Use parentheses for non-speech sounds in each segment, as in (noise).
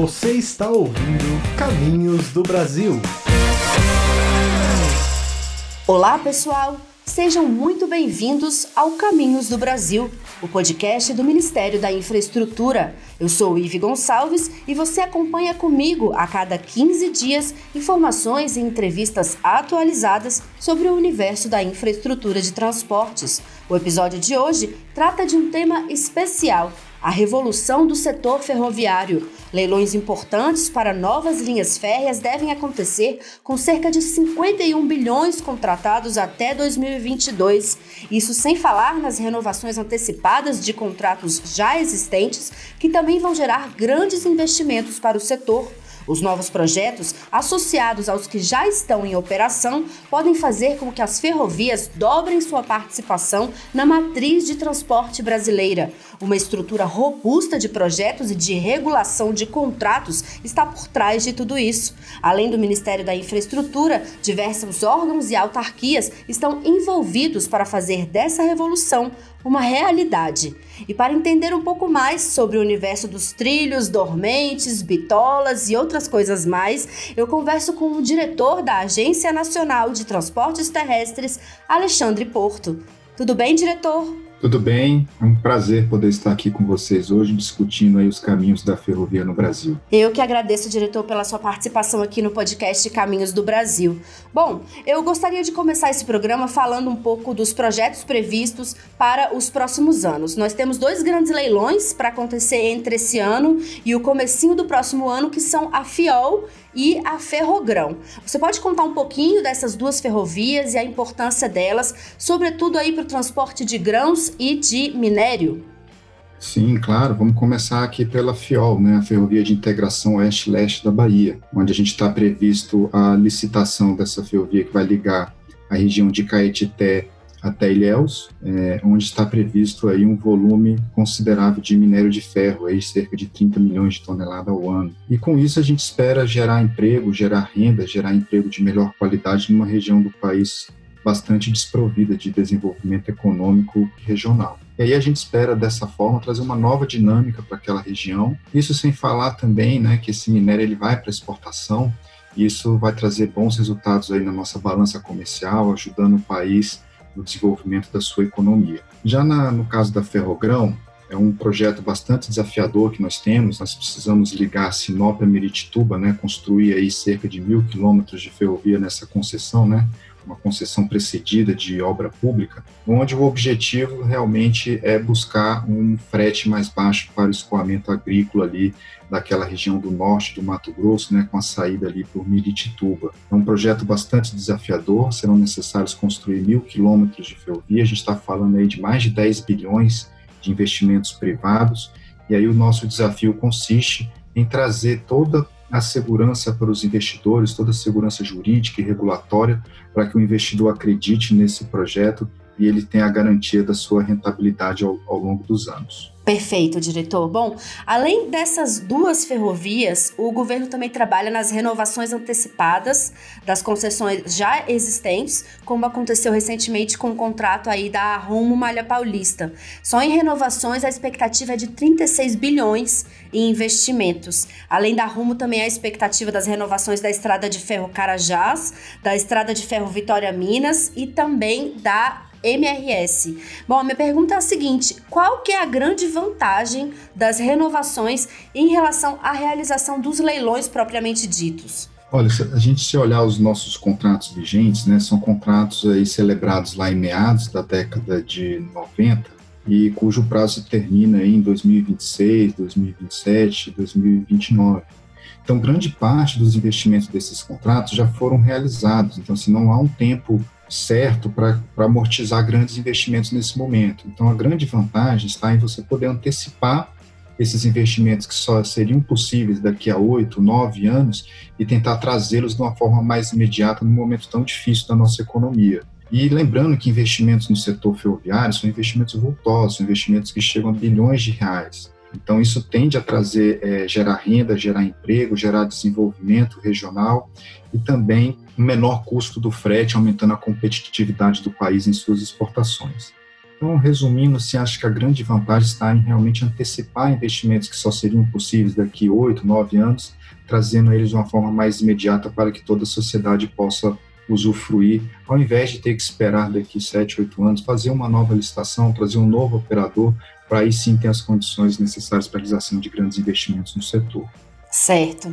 Você está ouvindo Caminhos do Brasil. Olá, pessoal! Sejam muito bem-vindos ao Caminhos do Brasil, o podcast do Ministério da Infraestrutura. Eu sou Ive Gonçalves e você acompanha comigo a cada 15 dias informações e entrevistas atualizadas sobre o universo da infraestrutura de transportes. O episódio de hoje trata de um tema especial a revolução do setor ferroviário. Leilões importantes para novas linhas férreas devem acontecer com cerca de 51 bilhões contratados até 2022. Isso sem falar nas renovações antecipadas de contratos já existentes, que também vão gerar grandes investimentos para o setor. Os novos projetos, associados aos que já estão em operação, podem fazer com que as ferrovias dobrem sua participação na matriz de transporte brasileira. Uma estrutura robusta de projetos e de regulação de contratos está por trás de tudo isso. Além do Ministério da Infraestrutura, diversos órgãos e autarquias estão envolvidos para fazer dessa revolução uma realidade. E para entender um pouco mais sobre o universo dos trilhos, dormentes, bitolas e outras coisas mais, eu converso com o diretor da Agência Nacional de Transportes Terrestres, Alexandre Porto. Tudo bem, diretor? Tudo bem, é um prazer poder estar aqui com vocês hoje discutindo aí os caminhos da ferrovia no Brasil. Eu que agradeço, diretor, pela sua participação aqui no podcast Caminhos do Brasil. Bom, eu gostaria de começar esse programa falando um pouco dos projetos previstos para os próximos anos. Nós temos dois grandes leilões para acontecer entre esse ano e o comecinho do próximo ano, que são a FIOL e a Ferrogrão. Você pode contar um pouquinho dessas duas ferrovias e a importância delas, sobretudo aí para o transporte de grãos e de minério? Sim, claro. Vamos começar aqui pela FIOL, né, a Ferrovia de Integração Oeste-Leste da Bahia, onde a gente está previsto a licitação dessa ferrovia que vai ligar a região de Caetité até Ilhéus, é, onde está previsto aí um volume considerável de minério de ferro, aí cerca de 30 milhões de toneladas ao ano. E com isso a gente espera gerar emprego, gerar renda, gerar emprego de melhor qualidade numa região do país bastante desprovida de desenvolvimento econômico regional. E aí a gente espera dessa forma trazer uma nova dinâmica para aquela região. Isso sem falar também, né, que esse minério ele vai para exportação. E isso vai trazer bons resultados aí na nossa balança comercial, ajudando o país no desenvolvimento da sua economia. Já na, no caso da Ferrogrão, é um projeto bastante desafiador que nós temos. Nós precisamos ligar Sinop a Meritituba, né, construir aí cerca de mil quilômetros de ferrovia nessa concessão, né, uma concessão precedida de obra pública, onde o objetivo realmente é buscar um frete mais baixo para o escoamento agrícola ali daquela região do norte do Mato Grosso, né, com a saída ali por Miritituba. É um projeto bastante desafiador, serão necessários construir mil quilômetros de ferrovia, a gente está falando aí de mais de 10 bilhões de investimentos privados, e aí o nosso desafio consiste em trazer toda a segurança para os investidores, toda a segurança jurídica e regulatória para que o investidor acredite nesse projeto e ele tenha a garantia da sua rentabilidade ao, ao longo dos anos. Perfeito, diretor. Bom, além dessas duas ferrovias, o governo também trabalha nas renovações antecipadas das concessões já existentes, como aconteceu recentemente com o contrato aí da Rumo Malha Paulista. Só em renovações a expectativa é de 36 bilhões em investimentos. Além da Rumo, também a expectativa das renovações da Estrada de Ferro Carajás, da Estrada de Ferro Vitória Minas e também da MRS. Bom, a minha pergunta é a seguinte: qual que é a grande vantagem das renovações em relação à realização dos leilões propriamente ditos? Olha, a gente se olhar os nossos contratos vigentes, né, são contratos aí celebrados lá em meados da década de 90 e cujo prazo termina em 2026, 2027, 2029. Então, grande parte dos investimentos desses contratos já foram realizados. Então, se não há um tempo certo para amortizar grandes investimentos nesse momento. Então, a grande vantagem está em você poder antecipar esses investimentos que só seriam possíveis daqui a oito, nove anos e tentar trazê-los de uma forma mais imediata num momento tão difícil da nossa economia. E lembrando que investimentos no setor ferroviário são investimentos vultosos, investimentos que chegam a bilhões de reais. Então, isso tende a trazer, é, gerar renda, gerar emprego, gerar desenvolvimento regional e também um menor custo do frete, aumentando a competitividade do país em suas exportações. Então, resumindo, assim, acho que a grande vantagem está em realmente antecipar investimentos que só seriam possíveis daqui oito, nove anos, trazendo eles de uma forma mais imediata para que toda a sociedade possa usufruir, ao invés de ter que esperar daqui sete, oito anos, fazer uma nova licitação, trazer um novo operador, para aí sim ter as condições necessárias para a realização de grandes investimentos no setor. Certo.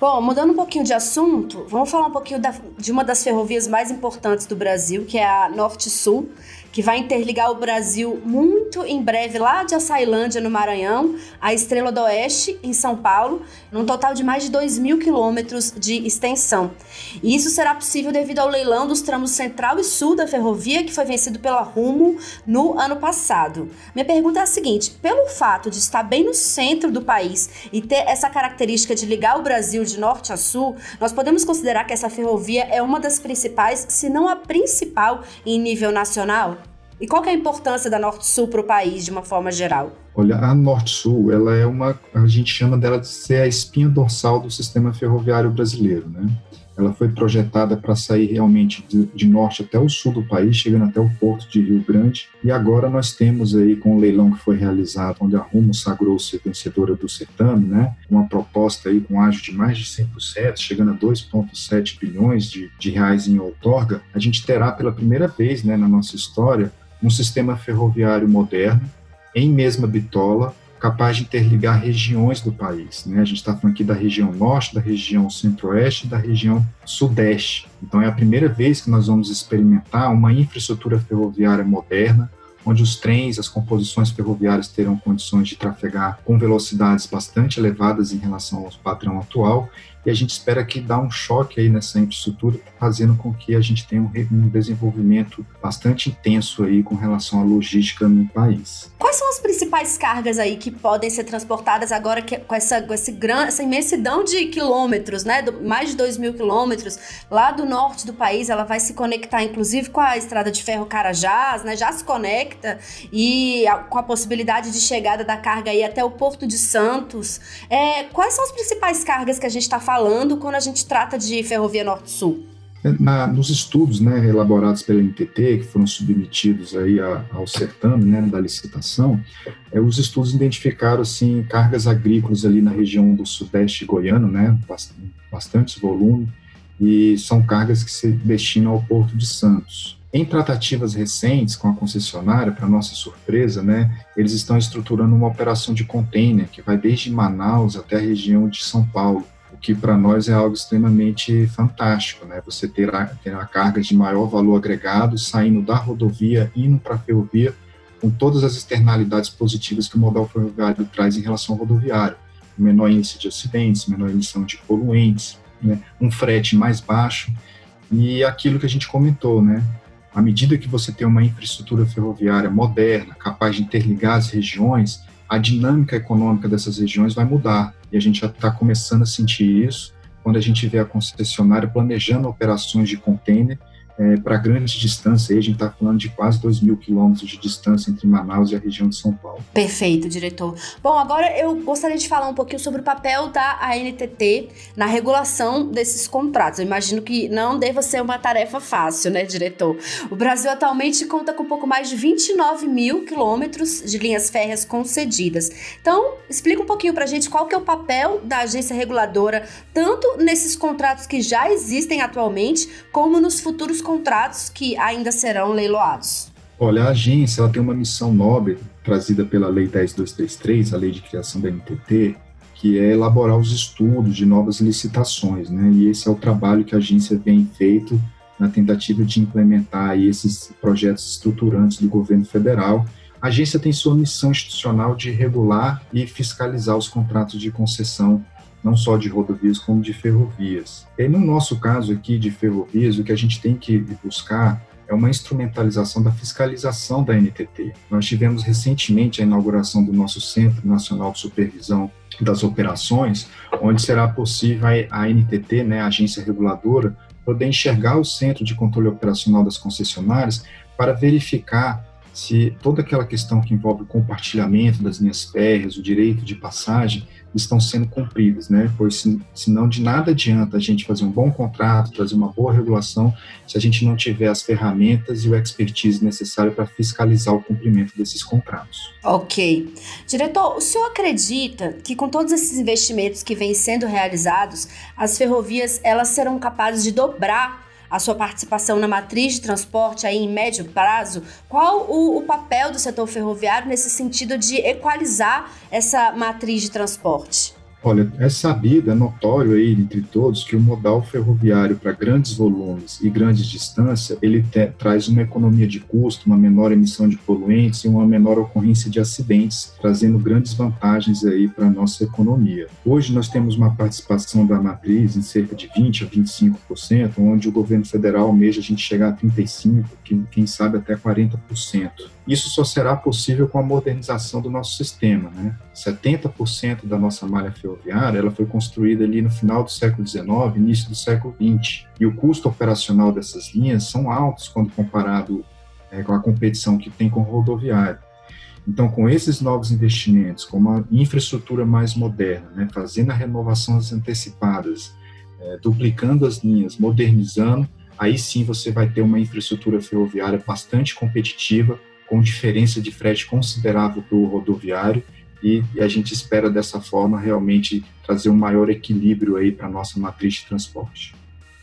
Bom, mudando um pouquinho de assunto, vamos falar um pouquinho da, de uma das ferrovias mais importantes do Brasil, que é a Norte-Sul, que vai interligar o Brasil muito em breve lá de Açailândia, no Maranhão, a Estrela do Oeste, em São Paulo, num total de mais de 2 mil quilômetros de extensão. E isso será possível devido ao leilão dos tramos central e sul da ferrovia, que foi vencido pela Rumo no ano passado. Minha pergunta é a seguinte: pelo fato de estar bem no centro do país e ter essa característica de ligar o Brasil de norte a sul, nós podemos considerar que essa ferrovia é uma das principais, se não a principal, em nível nacional? E qual é a importância da Norte-Sul para o país de uma forma geral? Olha, a Norte-Sul, ela é uma, a gente chama dela de ser a espinha dorsal do sistema ferroviário brasileiro, né? Ela foi projetada para sair realmente de, de, norte até o sul do país, chegando até o porto de Rio Grande. E agora nós temos aí, com o leilão que foi realizado, onde a Rumo sagrou-se vencedora do certame, né? Uma proposta aí com ágio de mais de 100%, chegando a 2,7 bilhões de, de reais em outorga, a gente terá pela primeira vez né, na nossa história um sistema ferroviário moderno, em mesma bitola, capaz de interligar regiões do país. Né? A gente está falando aqui da região norte, da região centro-oeste da região sudeste. Então, é a primeira vez que nós vamos experimentar uma infraestrutura ferroviária moderna, onde os trens, as composições ferroviárias terão condições de trafegar com velocidades bastante elevadas em relação ao padrão atual e a gente espera que dá um choque aí nessa infraestrutura, fazendo com que a gente tenha um, um desenvolvimento bastante intenso aí com relação à logística no país. Quais são as principais cargas aí que podem ser transportadas agora que, com, essa, com esse gran, essa imensidão de quilômetros, né, do, mais de 2 mil quilômetros, lá do norte do país, ela vai se conectar inclusive com a estrada de ferro Carajás, né, já se conecta e a, com a possibilidade de chegada da carga aí até o Porto de Santos. É, quais são as principais cargas que a gente está falando quando a gente trata de Ferrovia Norte-Sul? Na, nos estudos né, elaborados pela NTT, que foram submetidos aí a, ao certame né, da licitação, é, os estudos identificaram assim, cargas agrícolas ali na região do sudeste goiano, né, bastante, bastante volume, e são cargas que se destinam ao Porto de Santos. Em tratativas recentes com a concessionária, para nossa surpresa, né, eles estão estruturando uma operação de container que vai desde Manaus até a região de São Paulo que para nós é algo extremamente fantástico, né? Você ter a, ter a carga de maior valor agregado saindo da rodovia, indo para a ferrovia, com todas as externalidades positivas que o modal ferroviário traz em relação ao rodoviário. Menor índice de acidentes, menor emissão de poluentes, né? um frete mais baixo e aquilo que a gente comentou, né? À medida que você tem uma infraestrutura ferroviária moderna, capaz de interligar as regiões, a dinâmica econômica dessas regiões vai mudar. E a gente já está começando a sentir isso quando a gente vê a concessionária planejando operações de container é, para grandes distâncias. Aí a gente está falando de quase 2 mil quilômetros de distância entre Manaus e a região de São Paulo. Perfeito, diretor. Bom, agora eu gostaria de falar um pouquinho sobre o papel da ANTT na regulação desses contratos. Eu imagino que não deva ser uma tarefa fácil, né, diretor? O Brasil atualmente conta com pouco mais de 29 mil quilômetros de linhas férreas concedidas. Então, explica um pouquinho para a gente qual que é o papel da agência reguladora, tanto nesses contratos que já existem atualmente, como nos futuros contratos que ainda serão leiloados? Olha, a agência ela tem uma missão nobre trazida pela Lei 10233, a Lei de Criação da NTT, que é elaborar os estudos de novas licitações, né? E esse é o trabalho que a agência vem feito na tentativa de implementar esses projetos estruturantes do governo federal. A agência tem sua missão institucional de regular e fiscalizar os contratos de concessão não só de rodovias, como de ferrovias. E no nosso caso aqui de ferrovias, o que a gente tem que buscar é uma instrumentalização da fiscalização da NTT. Nós tivemos recentemente a inauguração do nosso Centro Nacional de Supervisão das Operações, onde será possível a NTT, né, a agência reguladora, poder enxergar o Centro de Controle Operacional das concessionárias para verificar se toda aquela questão que envolve o compartilhamento das linhas férreas, o direito de passagem, estão sendo cumpridas, né? Pois se, senão de nada adianta a gente fazer um bom contrato, trazer uma boa regulação, se a gente não tiver as ferramentas e o expertise necessário para fiscalizar o cumprimento desses contratos. Ok. Diretor, o senhor acredita que com todos esses investimentos que vêm sendo realizados, as ferrovias elas serão capazes de dobrar a sua participação na matriz de transporte aí em médio prazo, qual o, o papel do setor ferroviário nesse sentido de equalizar essa matriz de transporte? Olha, é sabido, é notório aí entre todos que o modal ferroviário para grandes volumes e grandes distâncias, ele te, traz uma economia de custo, uma menor emissão de poluentes e uma menor ocorrência de acidentes, trazendo grandes vantagens aí para a nossa economia. Hoje nós temos uma participação da matriz em cerca de 20 a 25%, onde o governo federal almeja a gente chegar a 35, quem sabe até 40%. Isso só será possível com a modernização do nosso sistema. Né? 70% da nossa malha ferroviária ela foi construída ali no final do século XIX, início do século XX. E o custo operacional dessas linhas são altos quando comparado é, com a competição que tem com o rodoviário. Então, com esses novos investimentos, com uma infraestrutura mais moderna, né, fazendo a renovação antecipadas, é, duplicando as linhas, modernizando, aí sim você vai ter uma infraestrutura ferroviária bastante competitiva com diferença de frete considerável para o rodoviário e, e, a gente espera dessa forma realmente trazer um maior equilíbrio aí para nossa matriz de transporte.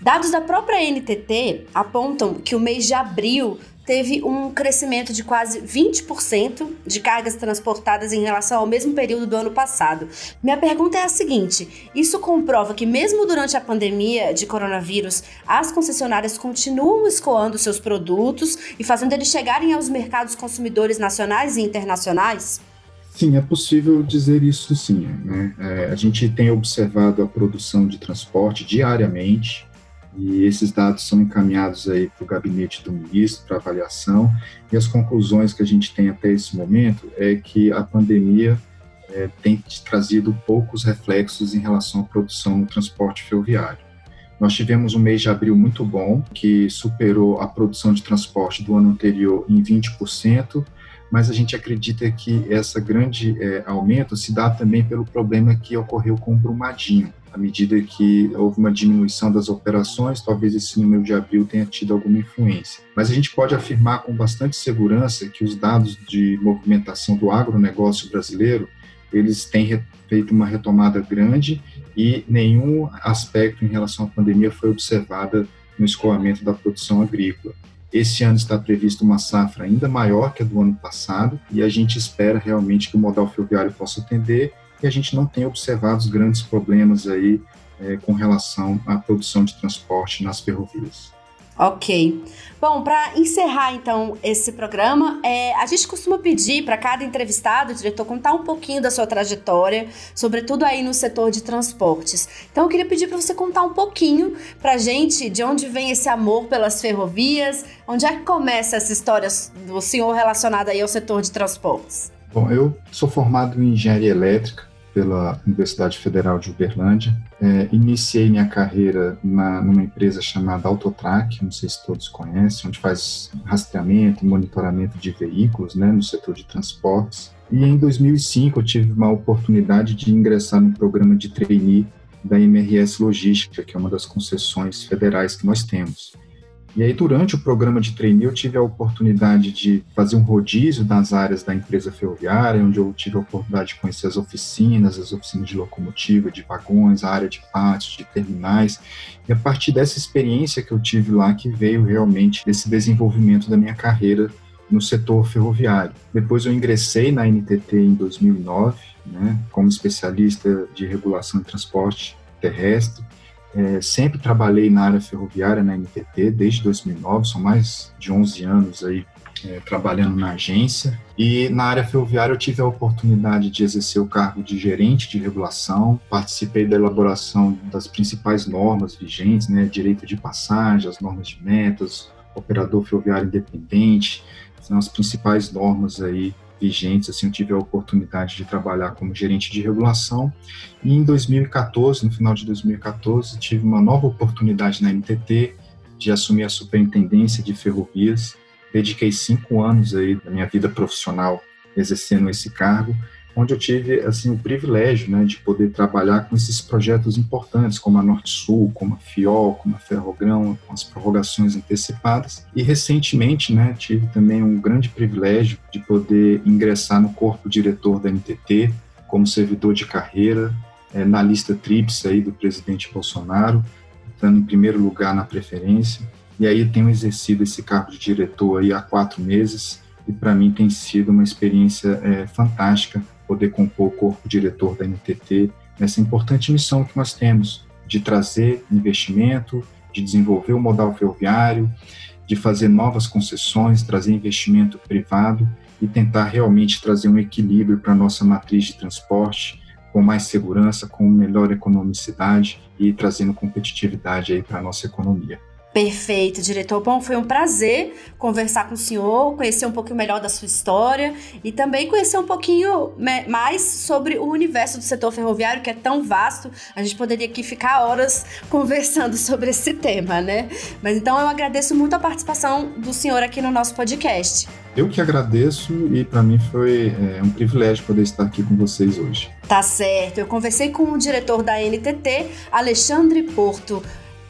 Dados da própria NTT apontam que o mês de abril teve um crescimento de quase 20% de cargas transportadas em relação ao mesmo período do ano passado. Minha pergunta é a seguinte: isso comprova que, mesmo durante a pandemia de coronavírus, as concessionárias continuam escoando seus produtos e fazendo eles chegarem aos mercados consumidores nacionais e internacionais? Sim, é possível dizer isso sim. Né? É, a gente tem observado a produção de transporte diariamente, e esses dados são encaminhados aí para o gabinete do ministro para avaliação, e as conclusões que a gente tem até esse momento é que a pandemia é, tem trazido poucos reflexos em relação à produção no transporte ferroviário. Nós tivemos um mês de abril muito bom, que superou a produção de transporte do ano anterior em 20%, mas a gente acredita que esse grande é, aumento se dá também pelo problema que ocorreu com o Brumadinho à medida que houve uma diminuição das operações, talvez esse número de abril tenha tido alguma influência. Mas a gente pode afirmar com bastante segurança que os dados de movimentação do agronegócio brasileiro, eles têm feito uma retomada grande e nenhum aspecto em relação à pandemia foi observada no escoamento da produção agrícola. Esse ano está previsto uma safra ainda maior que a do ano passado e a gente espera realmente que o modal ferroviário possa atender e a gente não tem observado os grandes problemas aí é, com relação à produção de transporte nas ferrovias. Ok. Bom, para encerrar então esse programa, é, a gente costuma pedir para cada entrevistado, diretor, contar um pouquinho da sua trajetória, sobretudo aí no setor de transportes. Então eu queria pedir para você contar um pouquinho para gente de onde vem esse amor pelas ferrovias, onde é que começa essa história do senhor relacionada aí ao setor de transportes. Bom, eu sou formado em engenharia elétrica, pela Universidade Federal de Uberlândia. É, iniciei minha carreira na, numa empresa chamada Autotrack, não sei se todos conhecem, onde faz rastreamento e monitoramento de veículos né, no setor de transportes. E em 2005 eu tive uma oportunidade de ingressar no programa de trainee da MRS Logística, que é uma das concessões federais que nós temos. E aí, durante o programa de trainee, eu tive a oportunidade de fazer um rodízio das áreas da empresa ferroviária, onde eu tive a oportunidade de conhecer as oficinas, as oficinas de locomotiva, de vagões, a área de pátios, de terminais. E a partir dessa experiência que eu tive lá, que veio realmente esse desenvolvimento da minha carreira no setor ferroviário. Depois eu ingressei na NTT em 2009, né, como especialista de regulação de transporte terrestre, é, sempre trabalhei na área ferroviária na NTT desde 2009, são mais de 11 anos aí é, trabalhando na agência. E na área ferroviária eu tive a oportunidade de exercer o cargo de gerente de regulação, participei da elaboração das principais normas vigentes, né, direito de passagem, as normas de metas, operador ferroviário independente, são as principais normas aí vigentes, assim, eu tive a oportunidade de trabalhar como gerente de regulação e em 2014, no final de 2014, tive uma nova oportunidade na NTT de assumir a superintendência de ferrovias. Dediquei cinco anos aí da minha vida profissional exercendo esse cargo onde eu tive assim o privilégio né, de poder trabalhar com esses projetos importantes, como a Norte Sul, como a FIOL, como a Ferrogrão, com as prorrogações antecipadas. E recentemente né, tive também um grande privilégio de poder ingressar no corpo diretor da NTT como servidor de carreira, é, na lista TRIPS aí do presidente Bolsonaro, estando em primeiro lugar na preferência. E aí tenho exercido esse cargo de diretor aí há quatro meses e para mim tem sido uma experiência é, fantástica poder compor o corpo diretor da NTT nessa importante missão que nós temos de trazer investimento, de desenvolver o modal ferroviário, de fazer novas concessões, trazer investimento privado e tentar realmente trazer um equilíbrio para a nossa matriz de transporte, com mais segurança, com melhor economicidade e trazendo competitividade aí para a nossa economia. Perfeito, diretor. Bom, foi um prazer conversar com o senhor, conhecer um pouquinho melhor da sua história e também conhecer um pouquinho mais sobre o universo do setor ferroviário, que é tão vasto. A gente poderia aqui ficar horas (laughs) conversando sobre esse tema, né? Mas então eu agradeço muito a participação do senhor aqui no nosso podcast. Eu que agradeço e para mim foi é, um privilégio poder estar aqui com vocês hoje. Tá certo. Eu conversei com o diretor da NTT, Alexandre Porto.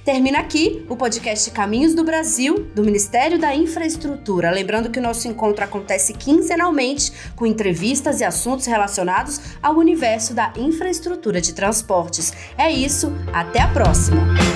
Termina aqui o podcast Caminhos do Brasil, do Ministério da Infraestrutura. Lembrando que o nosso encontro acontece quinzenalmente com entrevistas e assuntos relacionados ao universo da infraestrutura de transportes. É isso, até a próxima!